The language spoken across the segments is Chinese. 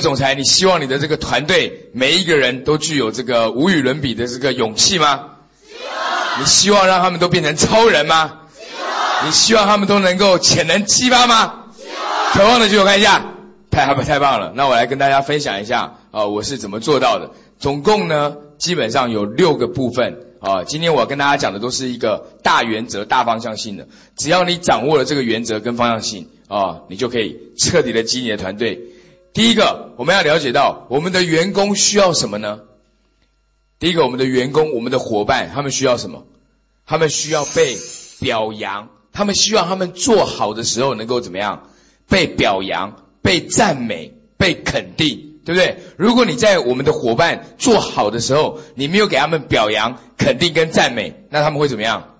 总裁，你希望你的这个团队每一个人都具有这个无与伦比的这个勇气吗？你希望让他们都变成超人吗？你希望他们都能够潜能激发吗？渴望的举手看一下，太太太棒了！那我来跟大家分享一下啊，我是怎么做到的。总共呢，基本上有六个部分啊。今天我跟大家讲的都是一个大原则、大方向性的。只要你掌握了这个原则跟方向性啊，你就可以彻底的激你的团队。第一个，我们要了解到我们的员工需要什么呢？第一个，我们的员工、我们的伙伴，他们需要什么？他们需要被表扬，他们希望他们做好的时候能够怎么样？被表扬、被赞美、被肯定，对不对？如果你在我们的伙伴做好的时候，你没有给他们表扬、肯定跟赞美，那他们会怎么样？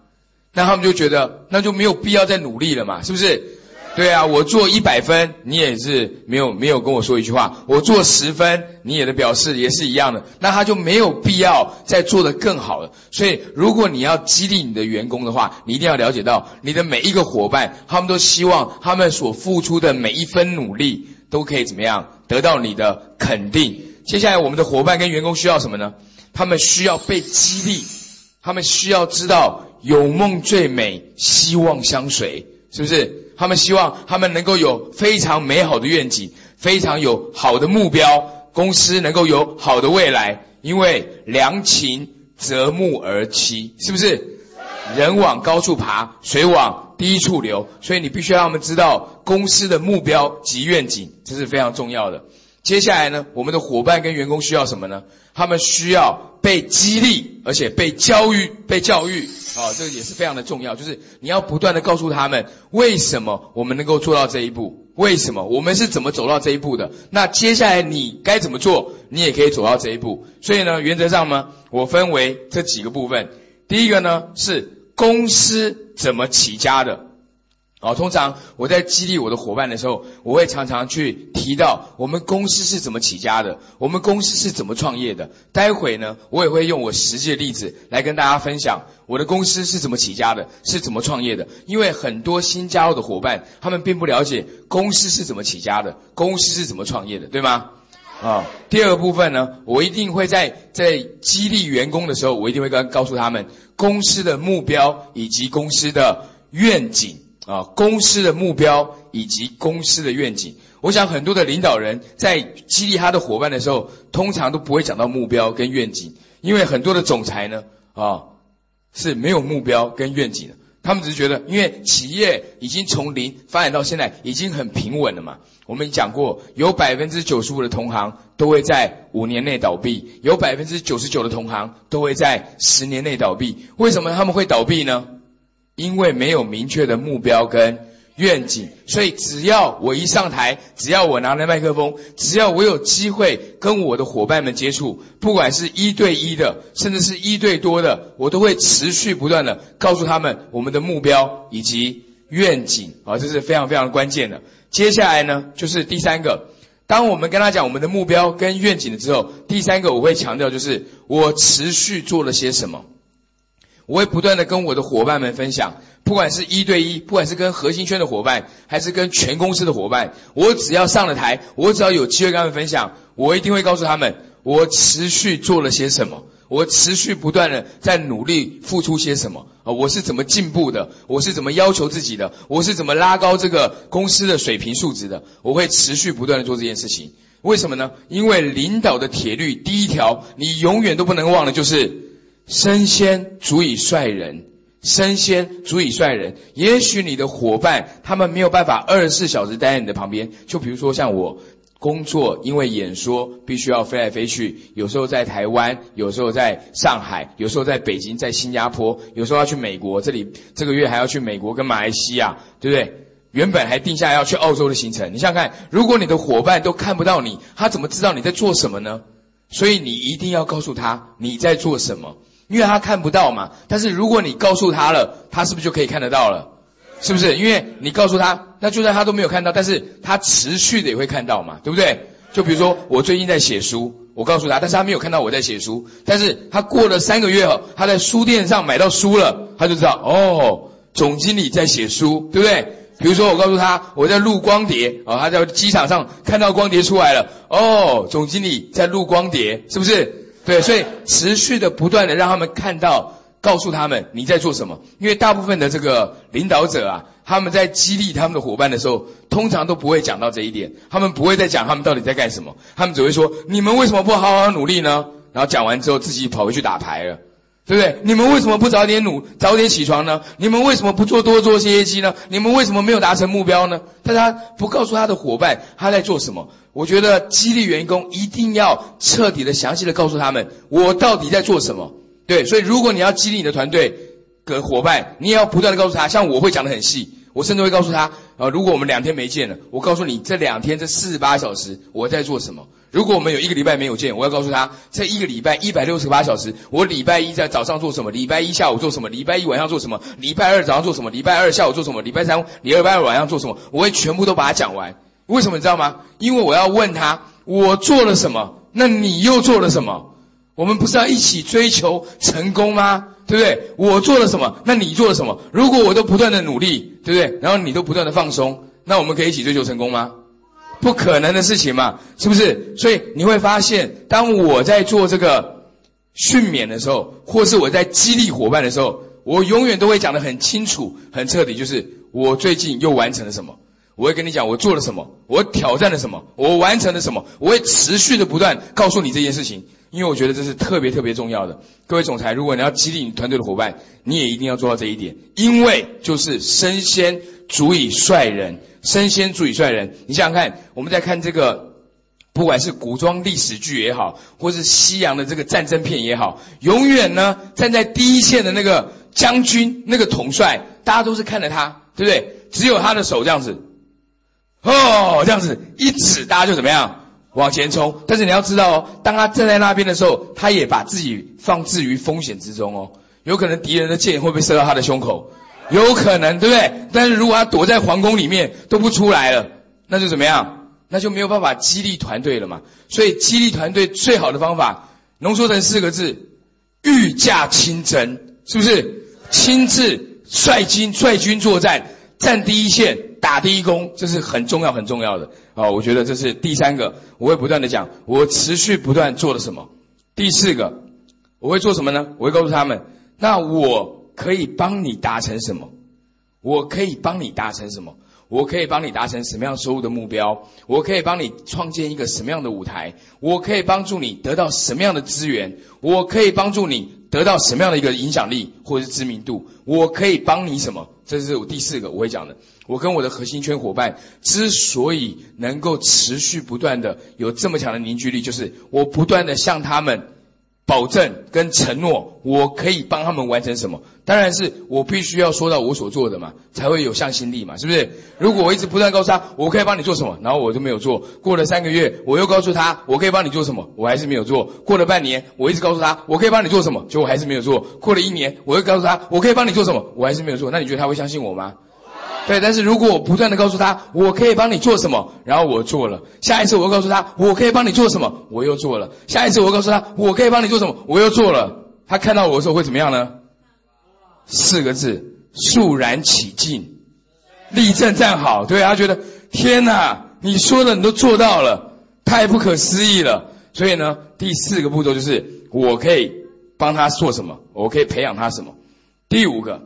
那他们就觉得那就没有必要再努力了嘛，是不是？对啊，我做一百分，你也是没有没有跟我说一句话。我做十分，你也的表示也是一样的，那他就没有必要再做得更好了。所以，如果你要激励你的员工的话，你一定要了解到，你的每一个伙伴，他们都希望他们所付出的每一分努力都可以怎么样得到你的肯定。接下来，我们的伙伴跟员工需要什么呢？他们需要被激励，他们需要知道有梦最美，希望相随，是不是？他们希望他们能够有非常美好的愿景，非常有好的目标，公司能够有好的未来。因为良禽择木而栖，是不是？人往高处爬，水往低处流，所以你必须让他们知道公司的目标及愿景，这是非常重要的。接下来呢，我们的伙伴跟员工需要什么呢？他们需要被激励，而且被教育，被教育。啊，这个也是非常的重要，就是你要不断的告诉他们，为什么我们能够做到这一步？为什么我们是怎么走到这一步的？那接下来你该怎么做？你也可以走到这一步。所以呢，原则上呢，我分为这几个部分。第一个呢，是公司怎么起家的。哦，通常我在激励我的伙伴的时候，我会常常去提到我们公司是怎么起家的，我们公司是怎么创业的。待会呢，我也会用我实际的例子来跟大家分享我的公司是怎么起家的，是怎么创业的。因为很多新加入的伙伴，他们并不了解公司是怎么起家的，公司是怎么创业的，对吗？啊，第二个部分呢，我一定会在在激励员工的时候，我一定会跟告诉他们公司的目标以及公司的愿景。啊，公司的目标以及公司的愿景，我想很多的领导人在激励他的伙伴的时候，通常都不会讲到目标跟愿景，因为很多的总裁呢，啊是没有目标跟愿景的，他们只是觉得，因为企业已经从零发展到现在已经很平稳了嘛。我们讲过，有百分之九十五的同行都会在五年内倒闭，有百分之九十九的同行都会在十年内倒闭。为什么他们会倒闭呢？因为没有明确的目标跟愿景，所以只要我一上台，只要我拿着麦克风，只要我有机会跟我的伙伴们接触，不管是一对一的，甚至是一对多的，我都会持续不断的告诉他们我们的目标以及愿景啊，这是非常非常关键的。接下来呢，就是第三个，当我们跟他讲我们的目标跟愿景了之后，第三个我会强调就是我持续做了些什么。我会不断的跟我的伙伴们分享，不管是一对一，不管是跟核心圈的伙伴，还是跟全公司的伙伴，我只要上了台，我只要有机会跟他们分享，我一定会告诉他们，我持续做了些什么，我持续不断的在努力付出些什么啊，我是怎么进步的，我是怎么要求自己的，我是怎么拉高这个公司的水平素质的，我会持续不断的做这件事情。为什么呢？因为领导的铁律第一条，你永远都不能忘的就是。身先足以率人，身先足以率人。也许你的伙伴他们没有办法二十四小时待在你的旁边，就比如说像我工作，因为演说必须要飞来飞去，有时候在台湾，有时候在上海，有时候在北京，在新加坡，有时候要去美国，这里这个月还要去美国跟马来西亚，对不对？原本还定下要去澳洲的行程，你想想看，如果你的伙伴都看不到你，他怎么知道你在做什么呢？所以你一定要告诉他你在做什么。因为他看不到嘛，但是如果你告诉他了，他是不是就可以看得到了？是不是？因为你告诉他，那就算他都没有看到，但是他持续的也会看到嘛，对不对？就比如说我最近在写书，我告诉他，但是他没有看到我在写书，但是他过了三个月后，他在书店上买到书了，他就知道哦，总经理在写书，对不对？比如说，我告诉他我在录光碟，哦，他在机场上看到光碟出来了，哦，总经理在录光碟，是不是？对，所以持续的不断的让他们看到。告诉他们你在做什么，因为大部分的这个领导者啊，他们在激励他们的伙伴的时候，通常都不会讲到这一点，他们不会再讲他们到底在干什么，他们只会说你们为什么不好好努力呢？然后讲完之后自己跑回去打牌了，对不对？你们为什么不早点努早点起床呢？你们为什么不做多做些业绩呢？你们为什么没有达成目标呢？但他不告诉他的伙伴他在做什么。我觉得激励员工一定要彻底的、详细的告诉他们我到底在做什么。对，所以如果你要激励你的团队的伙伴，你也要不断的告诉他，像我会讲的很细，我甚至会告诉他，啊，如果我们两天没见了，我告诉你这两天这四十八小时我在做什么。如果我们有一个礼拜没有见，我要告诉他，这一个礼拜一百六十八小时，我礼拜一在早上做什么，礼拜一下午做什么，礼拜一晚上做什么，礼拜二早上做什么，礼拜二下午做什么，礼拜三、礼拜二晚上做什么，我会全部都把它讲完。为什么你知道吗？因为我要问他，我做了什么，那你又做了什么？我们不是要一起追求成功吗？对不对？我做了什么？那你做了什么？如果我都不断的努力，对不对？然后你都不断的放松，那我们可以一起追求成功吗？不可能的事情嘛，是不是？所以你会发现，当我在做这个训勉的时候，或是我在激励伙伴的时候，我永远都会讲得很清楚、很彻底，就是我最近又完成了什么。我会跟你讲，我做了什么，我挑战了什么，我完成了什么，我会持续的不断告诉你这件事情，因为我觉得这是特别特别重要的。各位总裁，如果你要激励你团队的伙伴，你也一定要做到这一点，因为就是身先足以率人，身先足以率人。你想想看，我们在看这个，不管是古装历史剧也好，或是西洋的这个战争片也好，永远呢站在第一线的那个将军、那个统帅，大家都是看着他，对不对？只有他的手这样子。哦，这样子一指，大家就怎么样往前冲？但是你要知道哦，当他站在那边的时候，他也把自己放置于风险之中哦。有可能敌人的箭会不会射到他的胸口？有可能，对不对？但是如果他躲在皇宫里面都不出来了，那就怎么样？那就没有办法激励团队了嘛。所以激励团队最好的方法，浓缩成四个字：御驾亲征，是不是？亲自率军率军作战，站第一线。打第一功，这是很重要很重要的啊！我觉得这是第三个，我会不断的讲，我持续不断做了什么。第四个，我会做什么呢？我会告诉他们，那我可以帮你达成什么？我可以帮你达成什么？我可以帮你达成什么样收入的目标？我可以帮你创建一个什么样的舞台？我可以帮助你得到什么样的资源？我可以帮助你得到什么样的一个影响力或者是知名度？我可以帮你什么？这是我第四个我会讲的。我跟我的核心圈伙伴之所以能够持续不断的有这么强的凝聚力，就是我不断的向他们。保证跟承诺，我可以帮他们完成什么？当然是我必须要说到我所做的嘛，才会有向心力嘛，是不是？如果我一直不断告诉他我可以帮你做什么，然后我就没有做，过了三个月，我又告诉他我可以帮你做什么，我还是没有做，过了半年，我一直告诉他我可以帮你做什么，结果还是没有做，过了一年，我又告诉他我可以帮你做什么，我还是没有做，那你觉得他会相信我吗？对，但是如果我不断的告诉他，我可以帮你做什么，然后我做了，下一次我又告诉他，我可以帮你做什么，我又做了，下一次我告诉他，我可以帮你做什么，我又做了，他看到我的时候会怎么样呢？四个字：肃然起敬，立正站好。对他觉得天哪，你说的你都做到了，太不可思议了。所以呢，第四个步骤就是我可以帮他做什么，我可以培养他什么。第五个，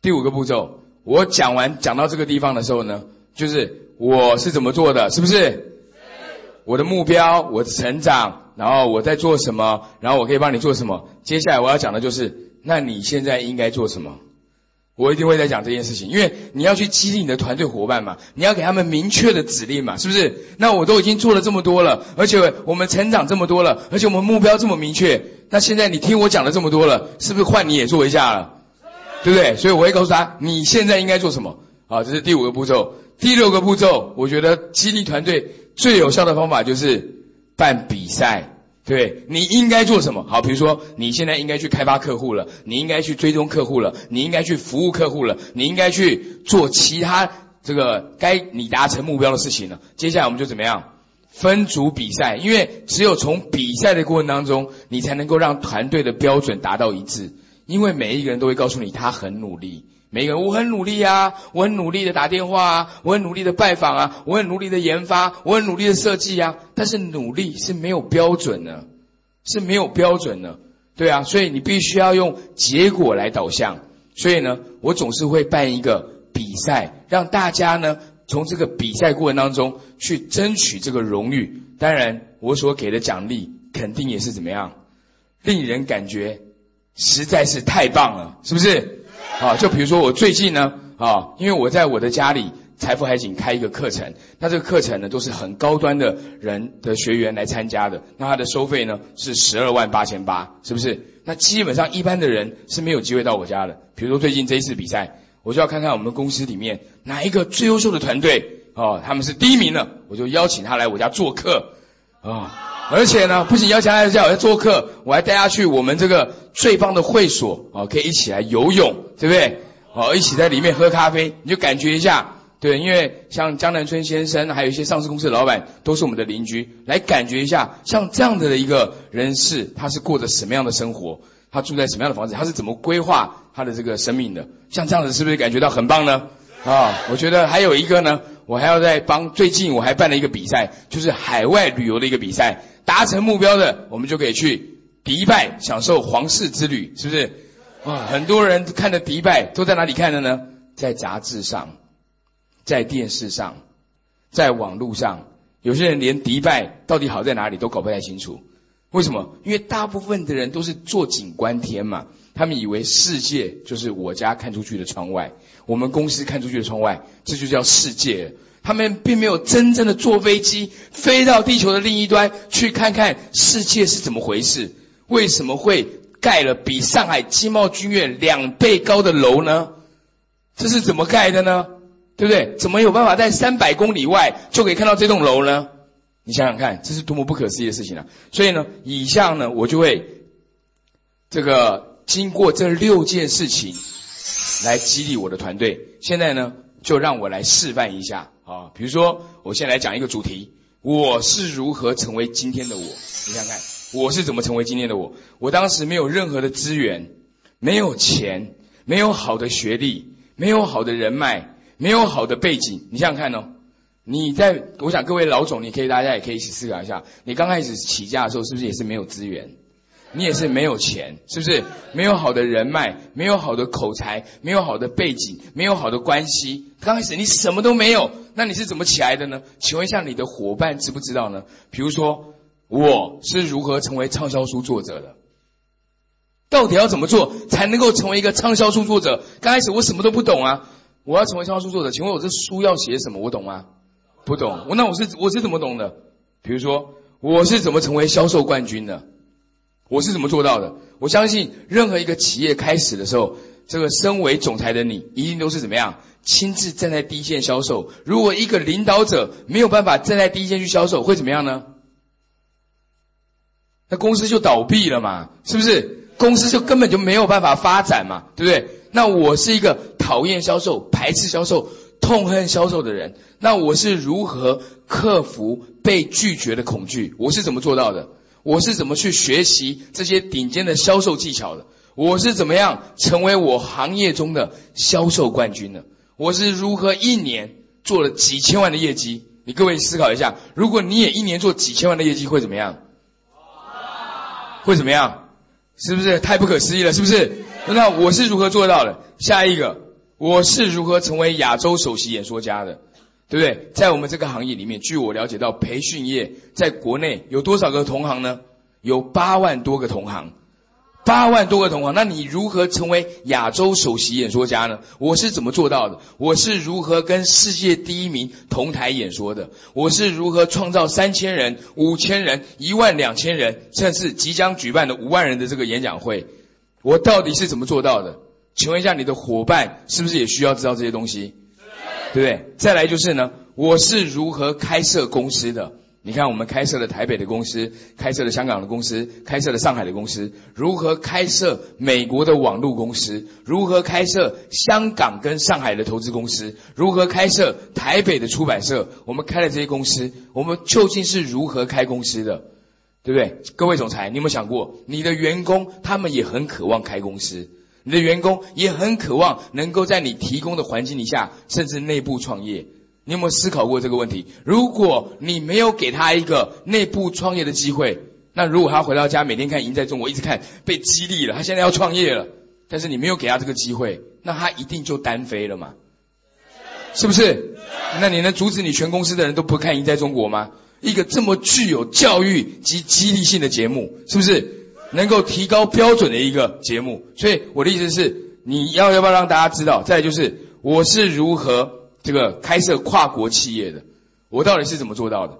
第五个步骤。我讲完讲到这个地方的时候呢，就是我是怎么做的，是不是？我的目标，我的成长，然后我在做什么，然后我可以帮你做什么。接下来我要讲的就是，那你现在应该做什么？我一定会在讲这件事情，因为你要去激励你的团队伙伴嘛，你要给他们明确的指令嘛，是不是？那我都已经做了这么多了，而且我们成长这么多了，而且我们目标这么明确，那现在你听我讲了这么多了，是不是换你也做一下了？对不对？所以我会告诉他，你现在应该做什么？好，这是第五个步骤。第六个步骤，我觉得激励团队最有效的方法就是办比赛。对，你应该做什么？好，比如说你现在应该去开发客户了，你应该去追踪客户了，你应该去服务客户了，你应该去做其他这个该你达成目标的事情了。接下来我们就怎么样？分组比赛，因为只有从比赛的过程当中，你才能够让团队的标准达到一致。因为每一个人都会告诉你他很努力，每个人我很努力啊，我很努力的打电话啊，我很努力的拜访啊，我很努力的研发，我很努力的设计啊。但是努力是没有标准的，是没有标准的，对啊，所以你必须要用结果来导向。所以呢，我总是会办一个比赛，让大家呢从这个比赛过程当中去争取这个荣誉。当然，我所给的奖励肯定也是怎么样，令人感觉实在是太棒了，是不是？啊，就比如说我最近呢，啊，因为我在我的家里财富海景开一个课程，那这个课程呢都是很高端的人的学员来参加的，那他的收费呢是十二万八千八，是不是？那基本上一般的人是没有机会到我家的。比如说最近这一次比赛，我就要看看我们公司里面哪一个最优秀的团队哦，他们是第一名的，我就邀请他来我家做客啊。而且呢，不仅邀请大家我家做客，我还带他去我们这个最棒的会所哦，可以一起来游泳，对不对？哦，一起在里面喝咖啡，你就感觉一下。对，因为像江南春先生，还有一些上市公司的老板，都是我们的邻居，来感觉一下，像这样子的一个人士，他是过着什么样的生活？他住在什么样的房子？他是怎么规划他的这个生命的？像这样子，是不是感觉到很棒呢？啊，我觉得还有一个呢，我还要再帮。最近我还办了一个比赛，就是海外旅游的一个比赛，达成目标的，我们就可以去迪拜享受皇室之旅，是不是？啊，很多人看的迪拜都在哪里看的呢？在杂志上。在电视上，在网络上，有些人连迪拜到底好在哪里都搞不太清楚。为什么？因为大部分的人都是坐井观天嘛，他们以为世界就是我家看出去的窗外，我们公司看出去的窗外，这就叫世界。他们并没有真正的坐飞机飞到地球的另一端去看看世界是怎么回事。为什么会盖了比上海金茂君苑两倍高的楼呢？这是怎么盖的呢？对不对？怎么有办法在三百公里外就可以看到这栋楼呢？你想想看，这是多么不可思议的事情啊！所以呢，以下呢，我就会这个经过这六件事情来激励我的团队。现在呢，就让我来示范一下啊。比如说，我先来讲一个主题：我是如何成为今天的我。你想想看，我是怎么成为今天的我？我当时没有任何的资源，没有钱，没有好的学历，没有好的人脉。没有好的背景，你想想看哦。你在，我想各位老总，你可以大家也可以一起思考一下。你刚开始起家的时候，是不是也是没有资源？你也是没有钱，是不是？没有好的人脉，没有好的口才，没有好的背景，没有好的关系。刚开始你什么都没有，那你是怎么起来的呢？请问一下你的伙伴知不知道呢？比如说，我是如何成为畅销书作者的？到底要怎么做才能够成为一个畅销书作者？刚开始我什么都不懂啊。我要成为畅销书作者，请问我这书要写什么？我懂吗？不懂。我那我是我是怎么懂的？比如说，我是怎么成为销售冠军的？我是怎么做到的？我相信任何一个企业开始的时候，这个身为总裁的你，一定都是怎么样亲自站在第一线销售。如果一个领导者没有办法站在第一线去销售，会怎么样呢？那公司就倒闭了嘛？是不是？公司就根本就没有办法发展嘛？对不对？那我是一个讨厌销售、排斥销售、痛恨销售的人。那我是如何克服被拒绝的恐惧？我是怎么做到的？我是怎么去学习这些顶尖的销售技巧的？我是怎么样成为我行业中的销售冠军的？我是如何一年做了几千万的业绩？你各位思考一下，如果你也一年做几千万的业绩，会怎么样？会怎么样？是不是太不可思议了？是不是？那我是如何做到的？下一个，我是如何成为亚洲首席演说家的？对不对？在我们这个行业里面，据我了解到，培训业在国内有多少个同行呢？有八万多个同行，八万多个同行。那你如何成为亚洲首席演说家呢？我是怎么做到的？我是如何跟世界第一名同台演说的？我是如何创造三千人、五千人、一万两千人，甚至即将举办的五万人的这个演讲会？我到底是怎么做到的？请问一下，你的伙伴是不是也需要知道这些东西？对不对？再来就是呢，我是如何开设公司的？你看，我们开设了台北的公司，开设了香港的公司，开设了上海的公司，如何开设美国的网络公司？如何开设香港跟上海的投资公司？如何开设台北的出版社？我们开了这些公司，我们究竟是如何开公司的？对不对？各位总裁，你有没有想过，你的员工他们也很渴望开公司，你的员工也很渴望能够在你提供的环境底下，甚至内部创业。你有没有思考过这个问题？如果你没有给他一个内部创业的机会，那如果他回到家每天看《赢在中国》，一直看被激励了，他现在要创业了，但是你没有给他这个机会，那他一定就单飞了嘛？是不是？那你能阻止你全公司的人都不看《赢在中国》吗？一个这么具有教育及激励性的节目，是不是能够提高标准的一个节目？所以我的意思是，你要要不要让大家知道？再就是我是如何这个开设跨国企业的，我到底是怎么做到的？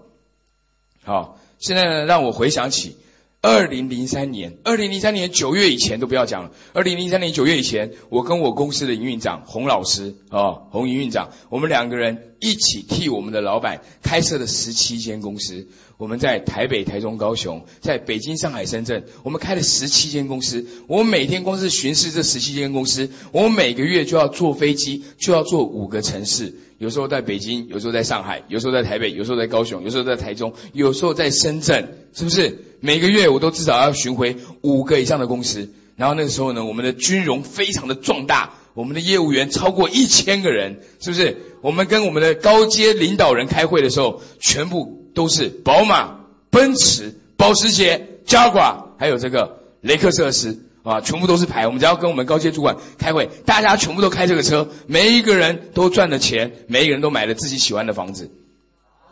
好，现在呢，让我回想起。二零零三年，二零零三年九月以前都不要讲了。二零零三年九月以前，我跟我公司的营运长洪老师啊，洪营运长，我们两个人一起替我们的老板开设了十七间公司。我们在台北、台中、高雄，在北京、上海、深圳，我们开了十七间公司。我每天光是巡视这十七间公司，我每个月就要坐飞机，就要坐五个城市。有时候在北京，有时候在上海，有时候在台北，有时候在高雄，有时候在台中，有时候在深圳，是不是？每个月我都至少要巡回五个以上的公司。然后那个时候呢，我们的军容非常的壮大，我们的业务员超过一千个人，是不是？我们跟我们的高阶领导人开会的时候，全部都是宝马、奔驰、保时捷、加挂，还有这个雷克萨斯。啊，全部都是牌。我们只要跟我们高阶主管开会，大家全部都开这个车，每一个人都赚了钱，每一个人都买了自己喜欢的房子。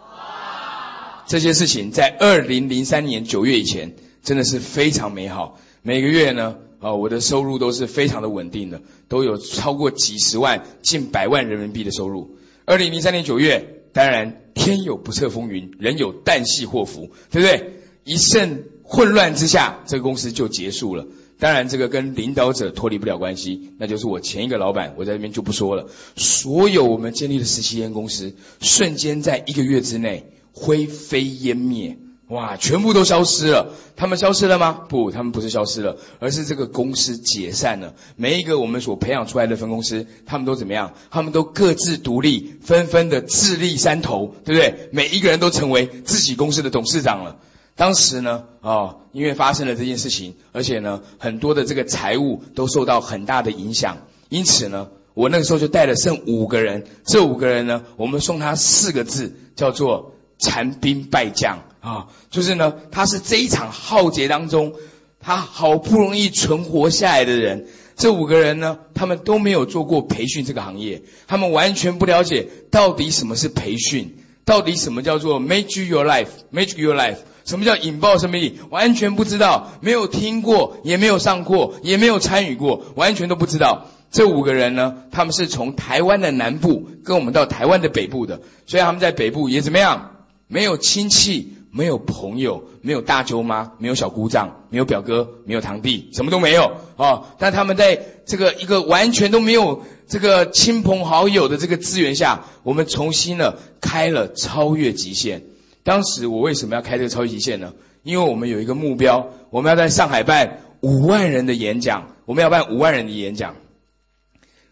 哇这些事情在二零零三年九月以前，真的是非常美好。每个月呢，啊，我的收入都是非常的稳定的，都有超过几十万、近百万人民币的收入。二零零三年九月，当然天有不测风云，人有旦夕祸福，对不对？一阵混乱之下，这个公司就结束了。当然，这个跟领导者脱离不了关系，那就是我前一个老板，我在这边就不说了。所有我们建立的十七间公司，瞬间在一个月之内灰飞烟灭，哇，全部都消失了。他们消失了吗？不，他们不是消失了，而是这个公司解散了。每一个我们所培养出来的分公司，他们都怎么样？他们都各自独立，纷纷的自立山头，对不对？每一个人都成为自己公司的董事长了。当时呢，啊，因为发生了这件事情，而且呢，很多的这个财务都受到很大的影响，因此呢，我那个时候就带了剩五个人，这五个人呢，我们送他四个字，叫做残兵败将啊，就是呢，他是这一场浩劫当中，他好不容易存活下来的人，这五个人呢，他们都没有做过培训这个行业，他们完全不了解到底什么是培训，到底什么叫做 make your life，make your life。什么叫引爆生命力？完全不知道，没有听过，也没有上过，也没有参与过，完全都不知道。这五个人呢，他们是从台湾的南部跟我们到台湾的北部的，所以他们在北部也怎么样？没有亲戚，没有朋友，没有大舅妈，没有小姑丈，没有表哥，没有堂弟，什么都没有啊！但他们在这个一个完全都没有这个亲朋好友的这个资源下，我们重新的开了超越极限。当时我为什么要开这个超越极限呢？因为我们有一个目标，我们要在上海办五万人的演讲，我们要办五万人的演讲。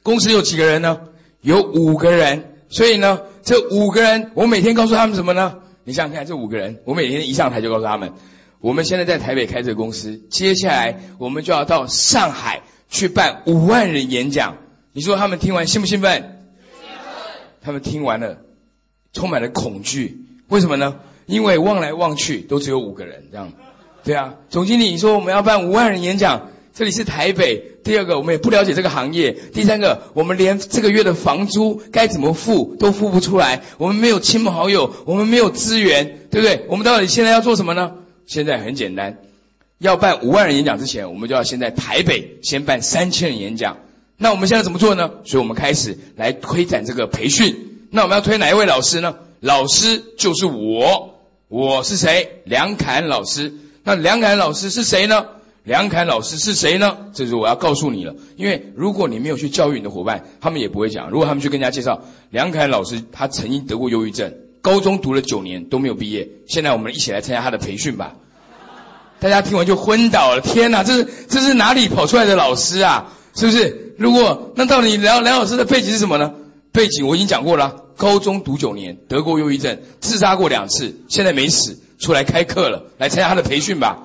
公司有几个人呢？有五个人。所以呢，这五个人，我每天告诉他们什么呢？你想想看，这五个人，我每天一上台就告诉他们，我们现在在台北开这个公司，接下来我们就要到上海去办五万人演讲。你说他们听完兴不兴奋？他们听完了，充满了恐惧。为什么呢？因为望来望去都只有五个人，这样，对啊。总经理你说我们要办五万人演讲，这里是台北。第二个，我们也不了解这个行业。第三个，我们连这个月的房租该怎么付都付不出来。我们没有亲朋好友，我们没有资源，对不对？我们到底现在要做什么呢？现在很简单，要办五万人演讲之前，我们就要先在台北先办三千人演讲。那我们现在怎么做呢？所以我们开始来推展这个培训。那我们要推哪一位老师呢？老师就是我，我是谁？梁凯老师。那梁凯老师是谁呢？梁凯老师是谁呢？这是我要告诉你了。因为如果你没有去教育你的伙伴，他们也不会讲。如果他们去跟人家介绍梁凯老师，他曾经得过忧郁症，高中读了九年都没有毕业。现在我们一起来参加他的培训吧。大家听完就昏倒了。天哪，这是这是哪里跑出来的老师啊？是不是？如果那到底梁梁老师的背景是什么呢？背景我已经讲过了。高中读九年，得过忧郁症，自杀过两次，现在没死，出来开课了，来参加他的培训吧。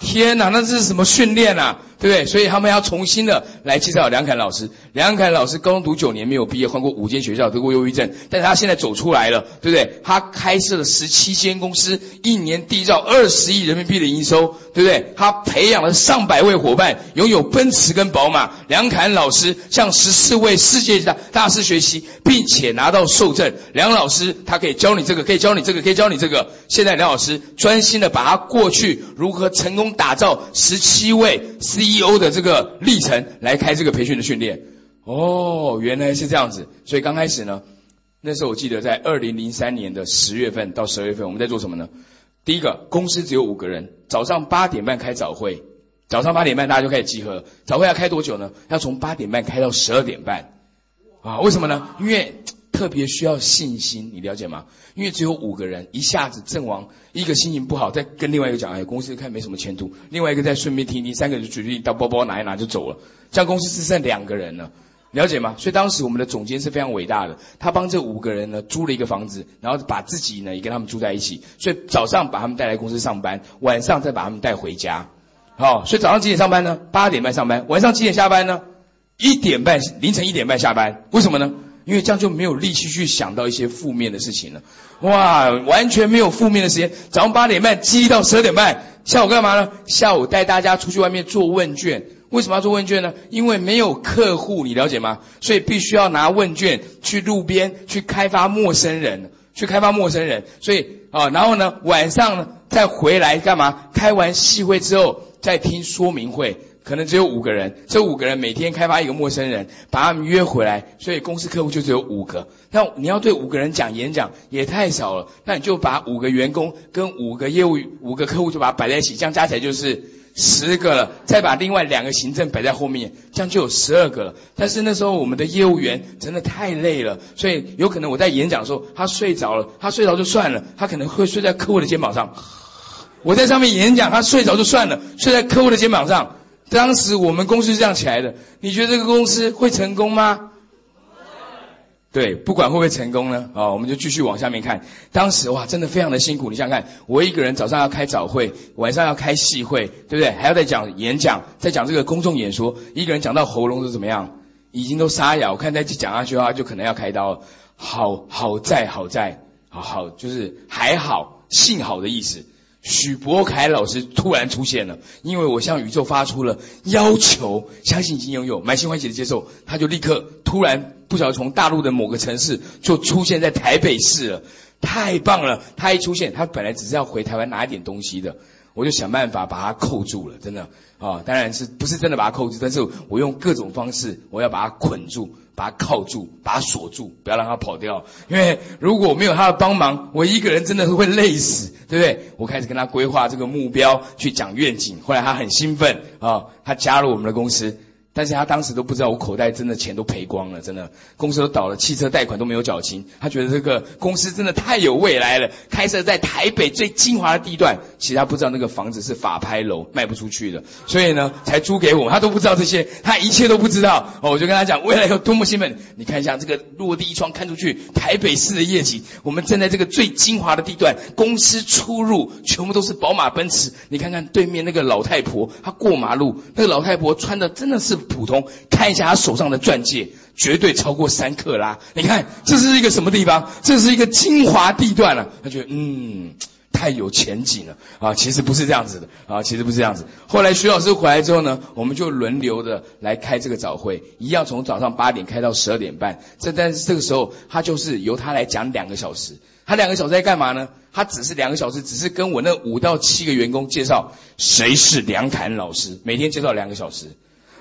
天哪，那这是什么训练啊？对不对？所以他们要重新的来介绍梁凯老师。梁凯老师高中读九年没有毕业，换过五间学校，得过忧郁症，但他现在走出来了，对不对？他开设了十七间公司，一年缔造二十亿人民币的营收，对不对？他培养了上百位伙伴，拥有奔驰跟宝马。梁凯老师向十四位世界大大师学习，并且拿到受证。梁老师他可以教你这个，可以教你这个，可以教你这个。现在梁老师专心的把他过去如何成功打造十七位 CEO 的这个历程来开这个培训的训练。哦，原来是这样子。所以刚开始呢，那时候我记得在二零零三年的十月份到十二月份，我们在做什么呢？第一个，公司只有五个人，早上八点半开早会，早上八点半大家就开始集合。早会要开多久呢？要从八点半开到十二点半。啊，为什么呢？因为。特别需要信心，你了解吗？因为只有五个人，一下子阵亡，一个心情不好，再跟另外一个讲，哎，公司看没什么前途；另外一个再顺便听听，三个人就决定到包包拿一拿就走了。这样公司只剩两个人了，了解吗？所以当时我们的总监是非常伟大的，他帮这五个人呢租了一个房子，然后把自己呢也跟他们住在一起。所以早上把他们带来公司上班，晚上再把他们带回家。好，所以早上几点上班呢？八点半上班。晚上几点下班呢？一点半，凌晨一点半下班。为什么呢？因为这样就没有力气去想到一些负面的事情了，哇，完全没有负面的时间。早上八点半积到十二点半，下午干嘛呢？下午带大家出去外面做问卷。为什么要做问卷呢？因为没有客户，你了解吗？所以必须要拿问卷去路边去开发陌生人，去开发陌生人。所以啊，然后呢，晚上呢再回来干嘛？开完戏会之后再听说明会。可能只有五个人，这五个人每天开发一个陌生人，把他们约回来，所以公司客户就只有五个。那你要对五个人讲演讲也太少了，那你就把五个员工跟五个业务、五个客户就把它摆在一起，这样加起来就是十个了。再把另外两个行政摆在后面，这样就有十二个了。但是那时候我们的业务员真的太累了，所以有可能我在演讲的时候他睡着了，他睡着就算了，他可能会睡在客户的肩膀上。我在上面演讲，他睡着就算了，睡在客户的肩膀上。当时我们公司是这样起来的，你觉得这个公司会成功吗？对，不管会不会成功呢？啊，我们就继续往下面看。当时哇，真的非常的辛苦。你想想看，我一个人早上要开早会，晚上要开细会，对不对？还要再讲演讲，再讲这个公众演说，一个人讲到喉咙都怎么样？已经都沙哑，我看再讲下去的话，就可能要开刀了。好好在好在好好就是还好，幸好的意思。许博凯老师突然出现了，因为我向宇宙发出了要求，相信已经拥有，满心欢喜的接受，他就立刻突然不晓得从大陆的某个城市就出现在台北市了，太棒了！他一出现，他本来只是要回台湾拿一点东西的。我就想办法把它扣住了，真的啊，当然是不是真的把它扣住，但是我用各种方式，我要把它捆住，把它铐住，把它锁住，不要让它跑掉。因为如果没有他的帮忙，我一个人真的是会累死，对不对？我开始跟他规划这个目标，去讲愿景。后来他很兴奋啊，他加入我们的公司。但是他当时都不知道我口袋真的钱都赔光了，真的公司都倒了，汽车贷款都没有缴清。他觉得这个公司真的太有未来了，开设在台北最精华的地段。其实他不知道那个房子是法拍楼，卖不出去的，所以呢才租给我。他都不知道这些，他一切都不知道。哦，我就跟他讲未来有多么兴奋。你看一下这个落地窗看出去，台北市的夜景。我们站在这个最精华的地段，公司出入全部都是宝马奔驰。你看看对面那个老太婆，她过马路，那个老太婆穿的真的是。普通看一下他手上的钻戒，绝对超过三克拉。你看这是一个什么地方？这是一个精华地段了。他觉得嗯，太有前景了啊。其实不是这样子的啊，其实不是这样子。后来徐老师回来之后呢，我们就轮流的来开这个早会，一样从早上八点开到十二点半。这但是这个时候他就是由他来讲两个小时。他两个小时在干嘛呢？他只是两个小时，只是跟我那五到七个员工介绍谁是梁侃老师，每天介绍两个小时。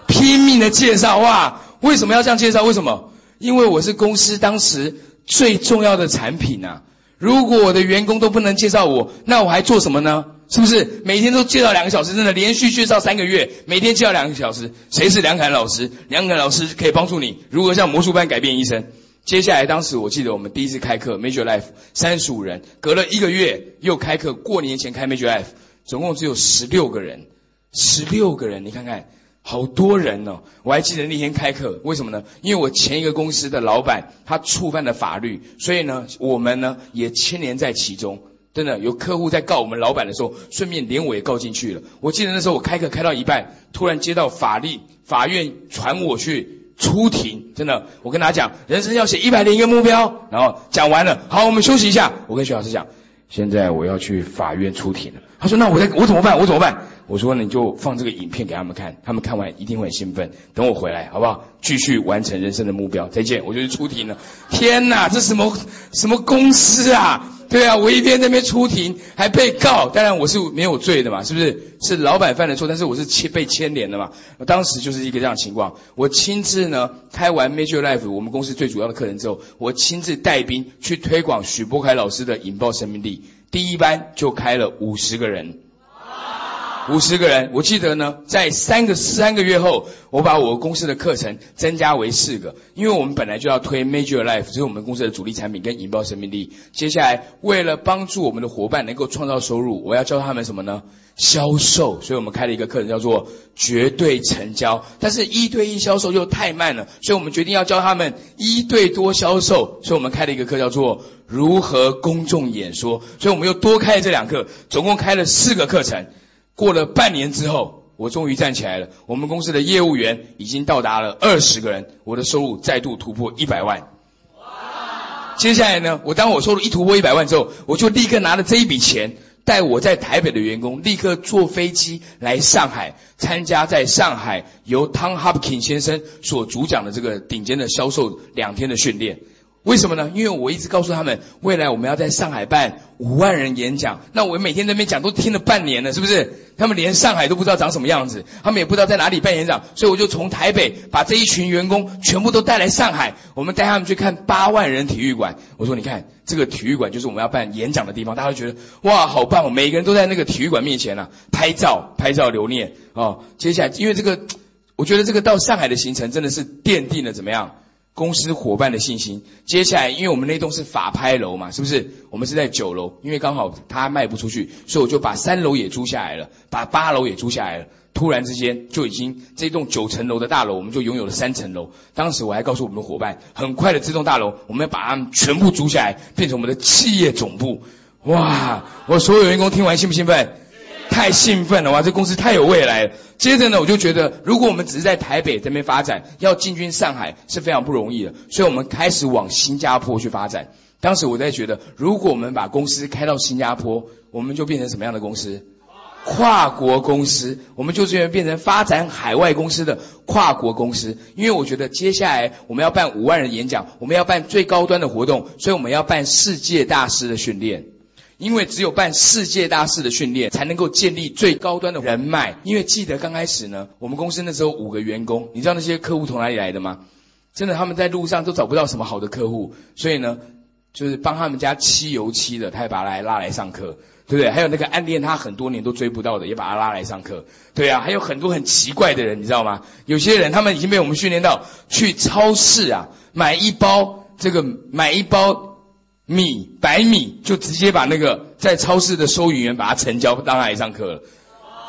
拼命的介绍哇！为什么要这样介绍？为什么？因为我是公司当时最重要的产品呐。如果我的员工都不能介绍我，那我还做什么呢？是不是？每天都介绍两个小时，真的连续介绍三个月，每天介绍两个小时。谁是梁凯老师？梁凯老师可以帮助你如何像魔术般改变一生。接下来，当时我记得我们第一次开课，Major Life 三十五人，隔了一个月又开课，过年前开 Major Life，总共只有十六个人，十六个人，你看看。好多人哦，我还记得那天开课，为什么呢？因为我前一个公司的老板他触犯了法律，所以呢，我们呢也牵连在其中。真的有客户在告我们老板的时候，顺便连我也告进去了。我记得那时候我开课开到一半，突然接到法律法院传我去出庭，真的，我跟他讲，人生要写一百零一个目标，然后讲完了，好，我们休息一下。我跟徐老师讲，现在我要去法院出庭了。他说，那我在我怎么办？我怎么办？我说，你就放这个影片给他们看，他们看完一定会很兴奋。等我回来，好不好？继续完成人生的目标。再见，我就去出庭了。天哪，这什么什么公司啊？对啊，我一边那边出庭，还被告。当然我是没有罪的嘛，是不是？是老板犯的错，但是我是牵被牵连的嘛。当时就是一个这样情况。我亲自呢开完 Major Life 我们公司最主要的课程之后，我亲自带兵去推广许波凯老师的引爆生命力。第一班就开了五十个人。五十个人，我记得呢，在三个三个月后，我把我公司的课程增加为四个，因为我们本来就要推 Major Life，这是我们公司的主力产品跟引爆生命力。接下来，为了帮助我们的伙伴能够创造收入，我要教他们什么呢？销售。所以我们开了一个课程叫做绝对成交，但是一对一销售又太慢了，所以我们决定要教他们一对多销售。所以我们开了一个课叫做如何公众演说，所以我们又多开了这两课，总共开了四个课程。过了半年之后，我终于站起来了。我们公司的业务员已经到达了二十个人，我的收入再度突破一百万。接下来呢，我当我收入一突破一百万之后，我就立刻拿了这一笔钱，带我在台北的员工立刻坐飞机来上海，参加在上海由汤哈普金先生所主讲的这个顶尖的销售两天的训练。为什么呢？因为我一直告诉他们，未来我们要在上海办五万人演讲。那我每天在那边讲都听了半年了，是不是？他们连上海都不知道长什么样子，他们也不知道在哪里办演讲，所以我就从台北把这一群员工全部都带来上海，我们带他们去看八万人体育馆。我说，你看这个体育馆就是我们要办演讲的地方，大家都觉得哇，好棒！每个人都在那个体育馆面前啊，拍照拍照留念哦。接下来，因为这个，我觉得这个到上海的行程真的是奠定了怎么样？公司伙伴的信心。接下来，因为我们那栋是法拍楼嘛，是不是？我们是在九楼，因为刚好它卖不出去，所以我就把三楼也租下来了，把八楼也租下来了。突然之间，就已经这栋九层楼的大楼，我们就拥有了三层楼。当时我还告诉我们的伙伴，很快的这栋大楼，我们要把它们全部租下来，变成我们的企业总部。哇！我所有员工听完兴不兴奋？太兴奋了哇！这公司太有未来了。接着呢，我就觉得，如果我们只是在台北这边发展，要进军上海是非常不容易的。所以我们开始往新加坡去发展。当时我在觉得，如果我们把公司开到新加坡，我们就变成什么样的公司？跨国公司，我们就是变成发展海外公司的跨国公司。因为我觉得接下来我们要办五万人演讲，我们要办最高端的活动，所以我们要办世界大师的训练。因为只有办世界大事的训练，才能够建立最高端的人脉。因为记得刚开始呢，我们公司那时候五个员工，你知道那些客户从哪里来的吗？真的他们在路上都找不到什么好的客户，所以呢，就是帮他们家漆油漆的，他也把他拉来上课，对不对？还有那个暗恋他很多年都追不到的，也把他拉来上课。对啊，还有很多很奇怪的人，你知道吗？有些人他们已经被我们训练到去超市啊买一包这个买一包。米白米就直接把那个在超市的收银员把它成交，当然来上课了，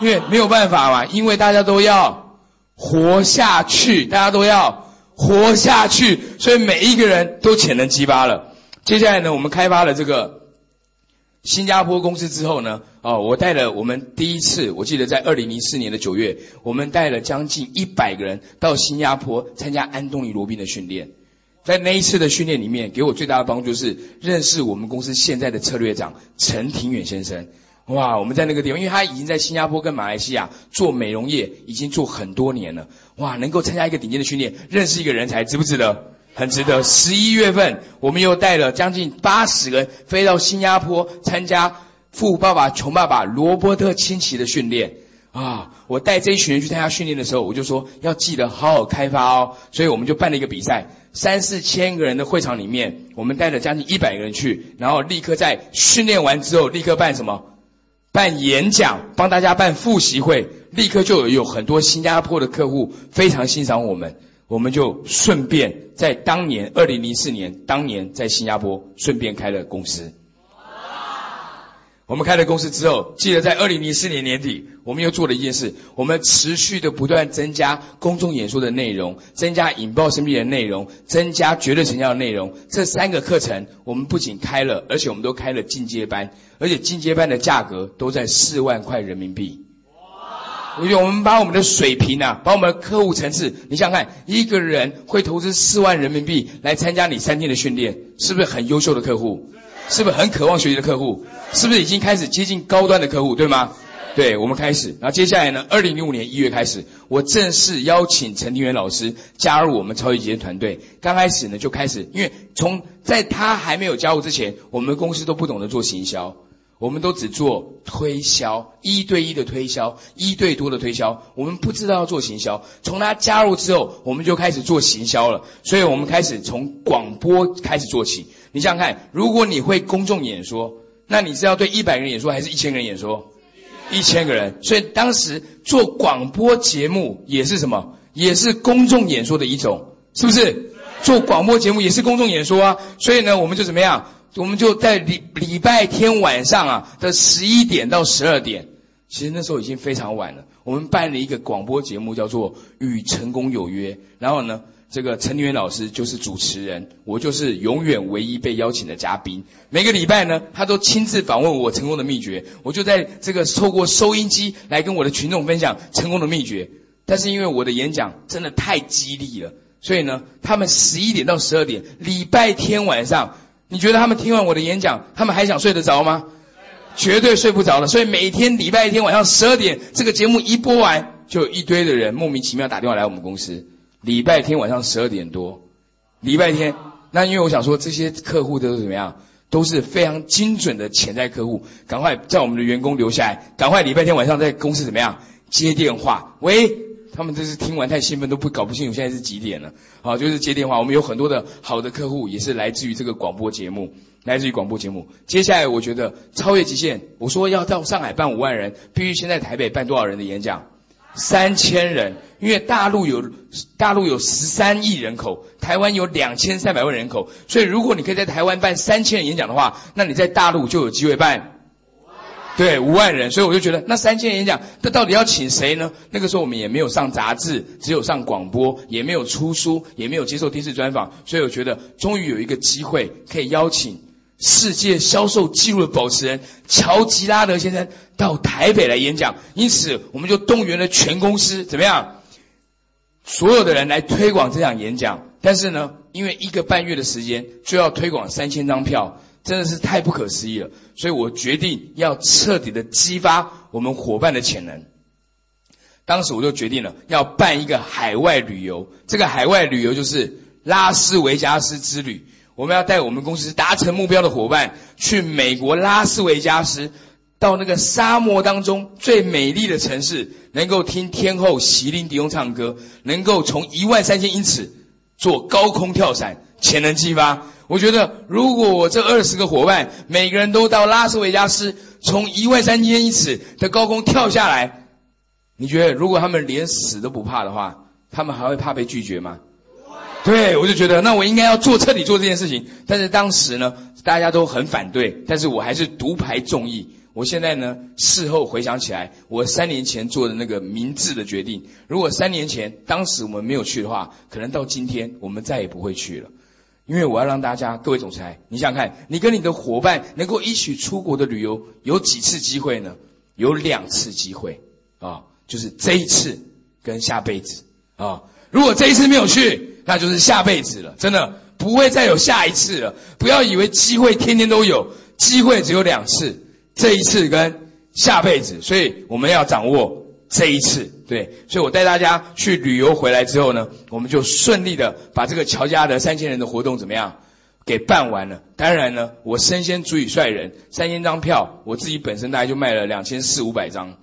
因为没有办法嘛，因为大家都要活下去，大家都要活下去，所以每一个人都潜能激发了。接下来呢，我们开发了这个新加坡公司之后呢，哦，我带了我们第一次，我记得在二零零四年的九月，我们带了将近一百个人到新加坡参加安东尼罗宾的训练。在那一次的训练里面，给我最大的帮助是认识我们公司现在的策略长陈庭远先生。哇，我们在那个地方，因为他已经在新加坡跟马来西亚做美容业，已经做很多年了。哇，能够参加一个顶尖的训练，认识一个人才，值不值得？很值得。十一月份，我们又带了将近八十个人飞到新加坡参加《富爸爸穷爸爸》罗伯特清崎的训练。啊！我带这一群人去参加训练的时候，我就说要记得好好开发哦。所以我们就办了一个比赛，三四千个人的会场里面，我们带了将近一百个人去，然后立刻在训练完之后，立刻办什么？办演讲，帮大家办复习会，立刻就有有很多新加坡的客户非常欣赏我们，我们就顺便在当年二零零四年，当年在新加坡顺便开了公司。我们开了公司之后，记得在二零零四年年底，我们又做了一件事，我们持续的不断增加公众演说的内容，增加引爆生命的内容，增加绝对成交的内容。这三个课程，我们不仅开了，而且我们都开了进阶班，而且进阶班的价格都在四万块人民币。哇！我觉得我们把我们的水平啊，把我们的客户层次，你想想看，一个人会投资四万人民币来参加你三天的训练，是不是很优秀的客户？是不是很渴望学习的客户？是不是已经开始接近高端的客户？对吗？对，我们开始。然后接下来呢？二零零五年一月开始，我正式邀请陈庭元老师加入我们超级极限团队。刚开始呢，就开始，因为从在他还没有加入之前，我们公司都不懂得做行销。我们都只做推销，一对一的推销，一对多的推销。我们不知道要做行销。从他加入之后，我们就开始做行销了。所以我们开始从广播开始做起。你想想看，如果你会公众演说，那你是要对一百个人演说，还是一千个人演说？一千个人。所以当时做广播节目也是什么？也是公众演说的一种，是不是？做广播节目也是公众演说啊。所以呢，我们就怎么样？我们就在礼礼拜天晚上啊的十一点到十二点，其实那时候已经非常晚了。我们办了一个广播节目，叫做《与成功有约》。然后呢，这个陈元老师就是主持人，我就是永远唯一被邀请的嘉宾。每个礼拜呢，他都亲自访问我成功的秘诀。我就在这个透过收音机来跟我的群众分享成功的秘诀。但是因为我的演讲真的太激励了，所以呢，他们十一点到十二点，礼拜天晚上。你觉得他们听完我的演讲，他们还想睡得着吗？绝对睡不着了。所以每天礼拜天晚上十二点，这个节目一播完，就有一堆的人莫名其妙打电话来我们公司。礼拜天晚上十二点多，礼拜天，那因为我想说，这些客户都是怎么样，都是非常精准的潜在客户，赶快叫我们的员工留下来，赶快礼拜天晚上在公司怎么样接电话，喂。他们这是听完太兴奋，都不搞不清楚现在是几点了。好，就是接电话。我们有很多的好的客户，也是来自于这个广播节目，来自于广播节目。接下来，我觉得超越极限。我说要到上海办五万人，必须先在台北办多少人的演讲？三千人。因为大陆有大陆有十三亿人口，台湾有两千三百万人口，所以如果你可以在台湾办三千人演讲的话，那你在大陆就有机会办。对，五万人，所以我就觉得那三千人演讲，那到底要请谁呢？那个时候我们也没有上杂志，只有上广播，也没有出书，也没有接受电视专访，所以我觉得终于有一个机会可以邀请世界销售记录的保持人乔吉拉德先生到台北来演讲。因此，我们就动员了全公司，怎么样？所有的人来推广这场演讲。但是呢，因为一个半月的时间就要推广三千张票。真的是太不可思议了，所以我决定要彻底的激发我们伙伴的潜能。当时我就决定了要办一个海外旅游，这个海外旅游就是拉斯维加斯之旅。我们要带我们公司达成目标的伙伴去美国拉斯维加斯，到那个沙漠当中最美丽的城市，能够听天后席琳迪翁唱歌，能够从一万三千英尺做高空跳伞，潜能激发。我觉得，如果我这二十个伙伴每个人都到拉斯维加斯，从一万三千英尺的高空跳下来，你觉得如果他们连死都不怕的话，他们还会怕被拒绝吗？对，我就觉得那我应该要做彻底做这件事情。但是当时呢，大家都很反对，但是我还是独排众议。我现在呢，事后回想起来，我三年前做的那个明智的决定，如果三年前当时我们没有去的话，可能到今天我们再也不会去了。因为我要让大家，各位总裁，你想看，你跟你的伙伴能够一起出国的旅游有几次机会呢？有两次机会啊，就是这一次跟下辈子啊。如果这一次没有去，那就是下辈子了，真的不会再有下一次了。不要以为机会天天都有，机会只有两次，这一次跟下辈子，所以我们要掌握。这一次，对，所以我带大家去旅游回来之后呢，我们就顺利的把这个乔家的三千人的活动怎么样给办完了。当然呢，我身先足以率人，三千张票，我自己本身大概就卖了两千四五百张，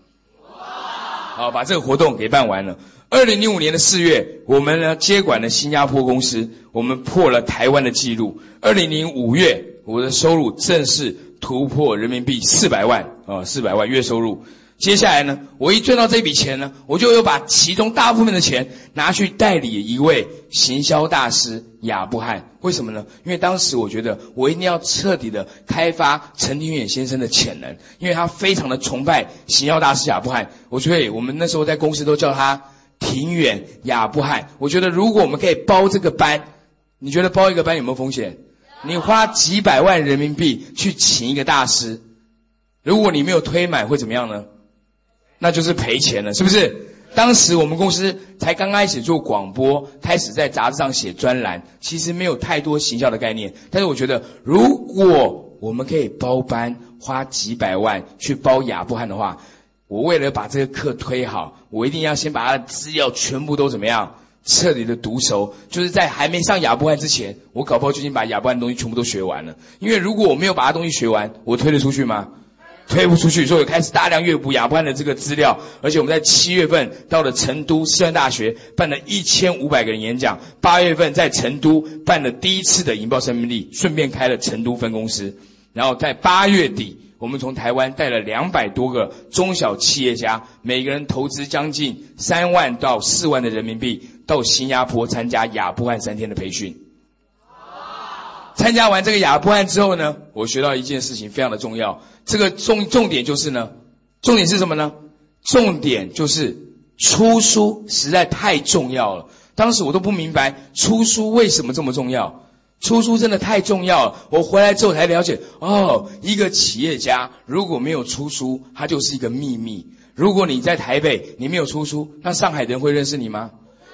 好，把这个活动给办完了。二零零五年的四月，我们呢接管了新加坡公司，我们破了台湾的记录。二零零五月，我的收入正式突破人民币四百万啊，四百万月收入。接下来呢，我一赚到这笔钱呢，我就又把其中大部分的钱拿去代理一位行销大师亚布汉。为什么呢？因为当时我觉得我一定要彻底的开发陈庭远先生的潜能，因为他非常的崇拜行销大师亚布汉。我所以我们那时候在公司都叫他庭远亚布汗。我觉得如果我们可以包这个班，你觉得包一个班有没有风险？你花几百万人民币去请一个大师，如果你没有推满，会怎么样呢？那就是赔钱了，是不是？当时我们公司才刚开始做广播，开始在杂志上写专栏，其实没有太多行销的概念。但是我觉得，如果我们可以包班，花几百万去包亚布汉的话，我为了把这个课推好，我一定要先把他的资料全部都怎么样，彻底的读熟。就是在还没上亚布汉之前，我搞不好就已经把亚布汉东西全部都学完了。因为如果我没有把他东西学完，我推得出去吗？推不出去，所以开始大量阅读亚布汉的这个资料，而且我们在七月份到了成都师范大学办了一千五百个人演讲，八月份在成都办了第一次的引爆生命力，顺便开了成都分公司，然后在八月底，我们从台湾带了两百多个中小企业家，每个人投资将近三万到四万的人民币，到新加坡参加亚布汉三天的培训。参加完这个亚布汉之后呢，我学到一件事情非常的重要。这个重重点就是呢，重点是什么呢？重点就是出书实在太重要了。当时我都不明白出书为什么这么重要。出书真的太重要了。我回来之后才了解，哦，一个企业家如果没有出书，他就是一个秘密。如果你在台北，你没有出书，那上海人会认识你吗？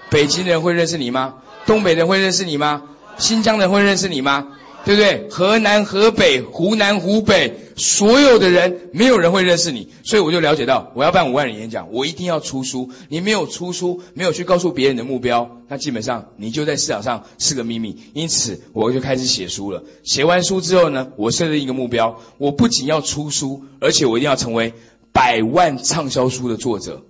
北京人会认识你吗？东北人会认识你吗？新疆人会认识你吗？对不对？河南、河北、湖南、湖北，所有的人没有人会认识你，所以我就了解到，我要办五万人演讲，我一定要出书。你没有出书，没有去告诉别人的目标，那基本上你就在市场上是个秘密。因此，我就开始写书了。写完书之后呢，我设定一个目标，我不仅要出书，而且我一定要成为百万畅销书的作者。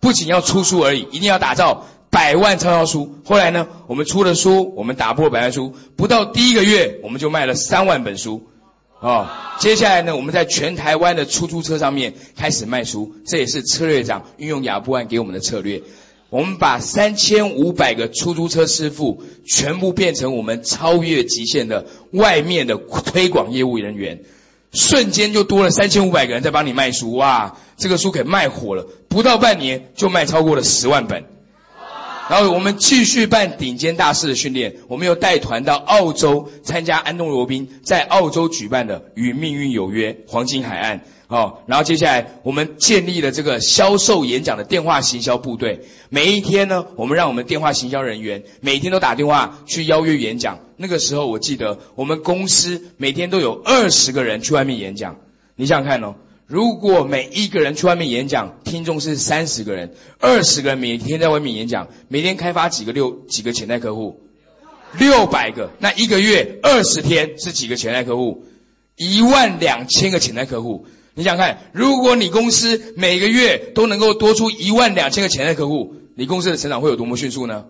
不仅要出书而已，一定要打造。百万畅销书，后来呢？我们出了书，我们打破百万书，不到第一个月，我们就卖了三万本书，啊！接下来呢？我们在全台湾的出租车上面开始卖书，这也是策略长运用亚布万给我们的策略。我们把三千五百个出租车师傅全部变成我们超越极限的外面的推广业务人员，瞬间就多了三千五百个人在帮你卖书，哇！这个书给卖火了，不到半年就卖超过了十万本。然后我们继续办顶尖大师的训练，我们又带团到澳洲参加安东罗宾在澳洲举办的《与命运有约》黄金海岸。哦，然后接下来我们建立了这个销售演讲的电话行销部队。每一天呢，我们让我们电话行销人员每天都打电话去邀约演讲。那个时候我记得我们公司每天都有二十个人去外面演讲。你想想看哦。如果每一个人去外面演讲，听众是三十个人，二十个人每天在外面演讲，每天开发几个六几个潜在客户，六百个，那一个月二十天是几个潜在客户？一万两千个潜在客户。你想看，如果你公司每个月都能够多出一万两千个潜在客户，你公司的成长会有多么迅速呢？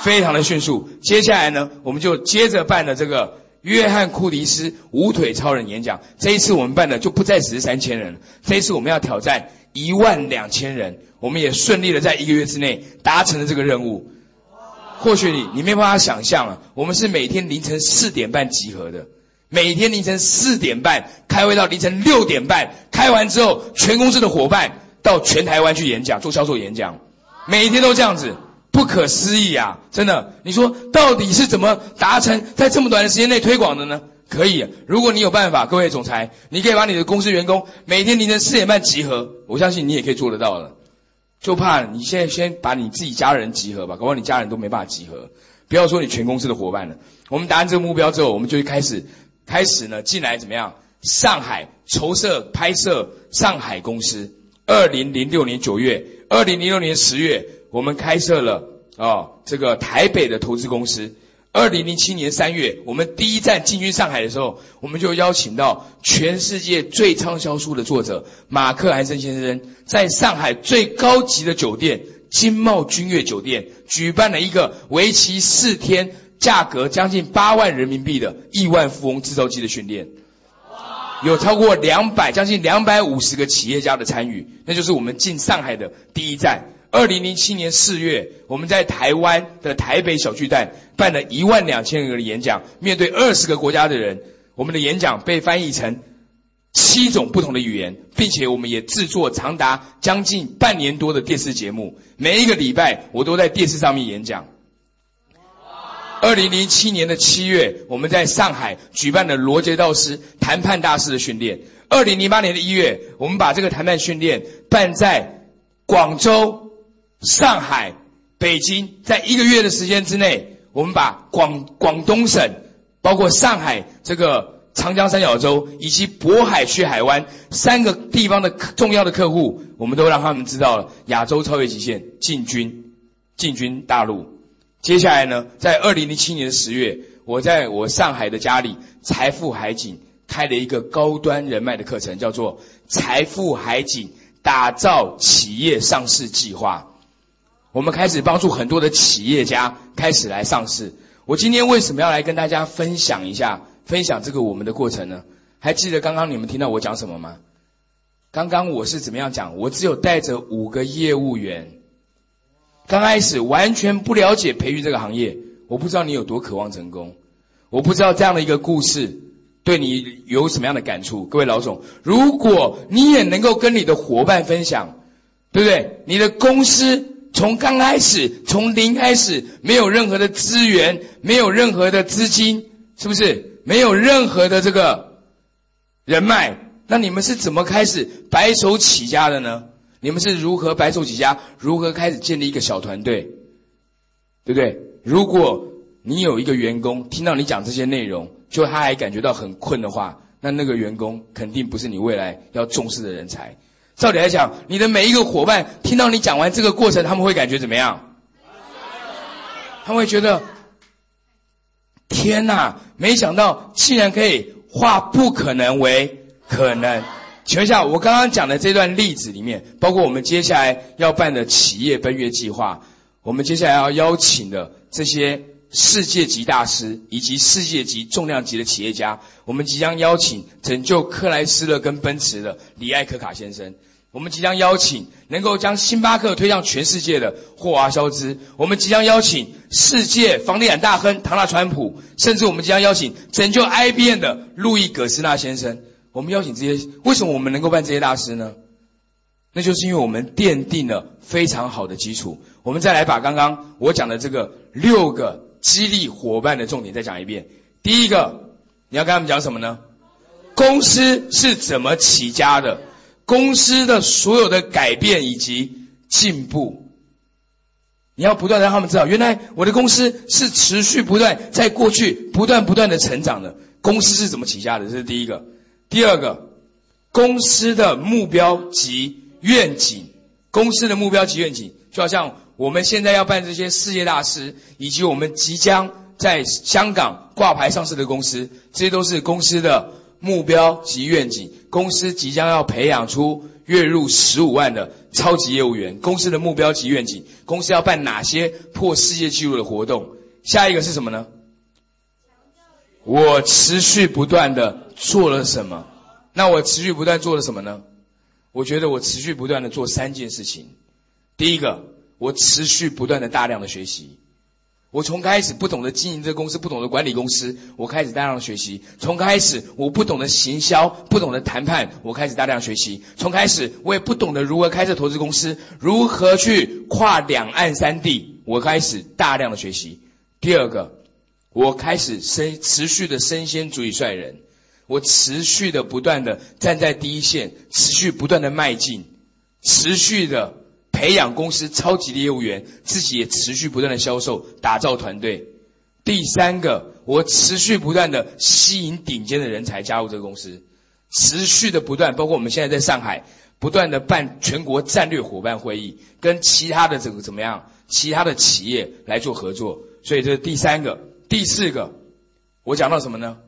非常的迅速。接下来呢，我们就接着办的这个。约翰库迪斯无腿超人演讲，这一次我们办的就不再只是三千人，这一次我们要挑战一万两千人，我们也顺利的在一个月之内达成了这个任务。或许你你没办法想象啊，我们是每天凌晨四点半集合的，每天凌晨四点半开会到凌晨六点半，开完之后全公司的伙伴到全台湾去演讲做销售演讲，每天都这样子。不可思议啊！真的，你说到底是怎么达成在这么短的时间内推广的呢？可以，如果你有办法，各位总裁，你可以把你的公司员工每天凌晨四点半集合，我相信你也可以做得到的。就怕你现在先把你自己家人集合吧，搞不好你家人都没办法集合，不要说你全公司的伙伴了。我们达成这个目标之后，我们就开始开始呢进来怎么样？上海筹设拍摄上海公司。二零零六年九月，二零零六年十月。我们开设了啊，这个台北的投资公司。二零零七年三月，我们第一站进军上海的时候，我们就邀请到全世界最畅销书的作者马克·安森先生，在上海最高级的酒店金茂君悦酒店，举办了一个为期四天、价格将近八万人民币的亿万富翁制造机的训练。有超过两百，将近两百五十个企业家的参与，那就是我们进上海的第一站。二零零七年四月，我们在台湾的台北小巨蛋办了一万两千个演讲，面对二十个国家的人，我们的演讲被翻译成七种不同的语言，并且我们也制作长达将近半年多的电视节目，每一个礼拜我都在电视上面演讲。二零零七年的七月，我们在上海举办了罗杰道师谈判大师的训练。二零零八年的一月，我们把这个谈判训练办在广州、上海、北京，在一个月的时间之内，我们把广广东省，包括上海这个长江三角洲以及渤海区海湾三个地方的重要的客户，我们都让他们知道了亚洲超越极限进军进军大陆。接下来呢，在二零零七年的十月，我在我上海的家里财富海景开了一个高端人脉的课程，叫做财富海景打造企业上市计划。我们开始帮助很多的企业家开始来上市。我今天为什么要来跟大家分享一下，分享这个我们的过程呢？还记得刚刚你们听到我讲什么吗？刚刚我是怎么样讲？我只有带着五个业务员。刚开始完全不了解培育这个行业，我不知道你有多渴望成功，我不知道这样的一个故事对你有什么样的感触。各位老总，如果你也能够跟你的伙伴分享，对不对？你的公司从刚开始从零开始，没有任何的资源，没有任何的资金，是不是？没有任何的这个人脉，那你们是怎么开始白手起家的呢？你们是如何白手起家？如何开始建立一个小团队？对不对？如果你有一个员工听到你讲这些内容，就他还感觉到很困的话，那那个员工肯定不是你未来要重视的人才。照理来讲，你的每一个伙伴听到你讲完这个过程，他们会感觉怎么样？他们会觉得，天哪！没想到竟然可以化不可能为可能。请问一下，我刚刚讲的这段例子里面，包括我们接下来要办的企业奔月计划，我们接下来要邀请的这些世界级大师以及世界级重量级的企业家，我们即将邀请拯救克莱斯勒跟奔驰的李艾可卡先生，我们即将邀请能够将星巴克推向全世界的霍华肖兹，我们即将邀请世界房地产大亨唐纳川普，甚至我们即将邀请拯救 IBM 的路易葛斯纳先生。我们邀请这些，为什么我们能够办这些大师呢？那就是因为我们奠定了非常好的基础。我们再来把刚刚我讲的这个六个激励伙伴的重点再讲一遍。第一个，你要跟他们讲什么呢？公司是怎么起家的？公司的所有的改变以及进步，你要不断让他们知道，原来我的公司是持续不断在过去不断不断的成长的。公司是怎么起家的？这是第一个。第二个，公司的目标及愿景，公司的目标及愿景，就好像我们现在要办这些世界大师，以及我们即将在香港挂牌上市的公司，这些都是公司的目标及愿景。公司即将要培养出月入十五万的超级业务员，公司的目标及愿景，公司要办哪些破世界纪录的活动？下一个是什么呢？我持续不断的做了什么？那我持续不断做了什么呢？我觉得我持续不断的做三件事情。第一个，我持续不断的大量的学习。我从开始不懂得经营这个公司，不懂得管理公司，我开始大量的学习。从开始我不懂得行销，不懂得谈判，我开始大量学习。从开始我也不懂得如何开设投资公司，如何去跨两岸三地，我开始大量的学习。第二个。我开始身持续的身先主义率人，我持续的不断的站在第一线，持续不断的迈进，持续的培养公司超级的业务员，自己也持续不断的销售，打造团队。第三个，我持续不断的吸引顶尖的人才加入这个公司，持续的不断，包括我们现在在上海不断的办全国战略伙伴会议，跟其他的这个怎么样，其他的企业来做合作。所以这是第三个。第四个，我讲到什么呢？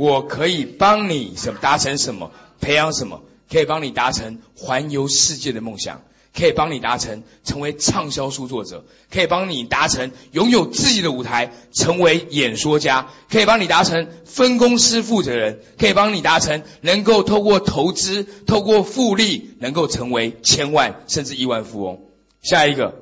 我可以帮你什么达成什么，培养什么，可以帮你达成环游世界的梦想，可以帮你达成成为畅销书作者，可以帮你达成拥有自己的舞台，成为演说家，可以帮你达成分公司负责人，可以帮你达成能够透过投资、透过复利，能够成为千万甚至亿万富翁。下一个，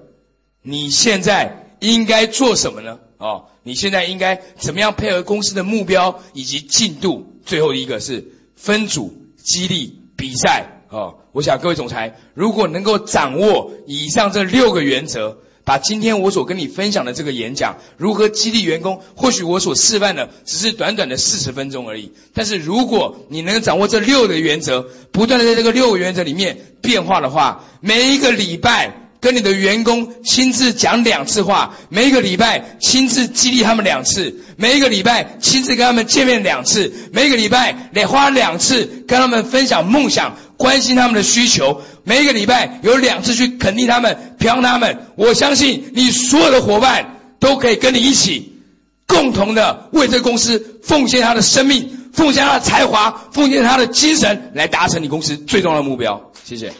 你现在应该做什么呢？哦，你现在应该怎么样配合公司的目标以及进度？最后一个是分组激励比赛。哦，我想各位总裁，如果能够掌握以上这六个原则，把今天我所跟你分享的这个演讲如何激励员工，或许我所示范的只是短短的四十分钟而已。但是如果你能掌握这六个原则，不断的在这个六个原则里面变化的话，每一个礼拜跟你的员工亲自讲两次话，每一个礼拜亲自激励他们两次，每一个礼拜亲自跟他们见面两次，每一个礼拜得花两次跟他们分享梦想。关心他们的需求，每一个礼拜有两次去肯定他们、表扬他们。我相信你所有的伙伴都可以跟你一起，共同的为这个公司奉献他的生命，奉献他的才华，奉献他的精神，来达成你公司最重要的目标。谢谢。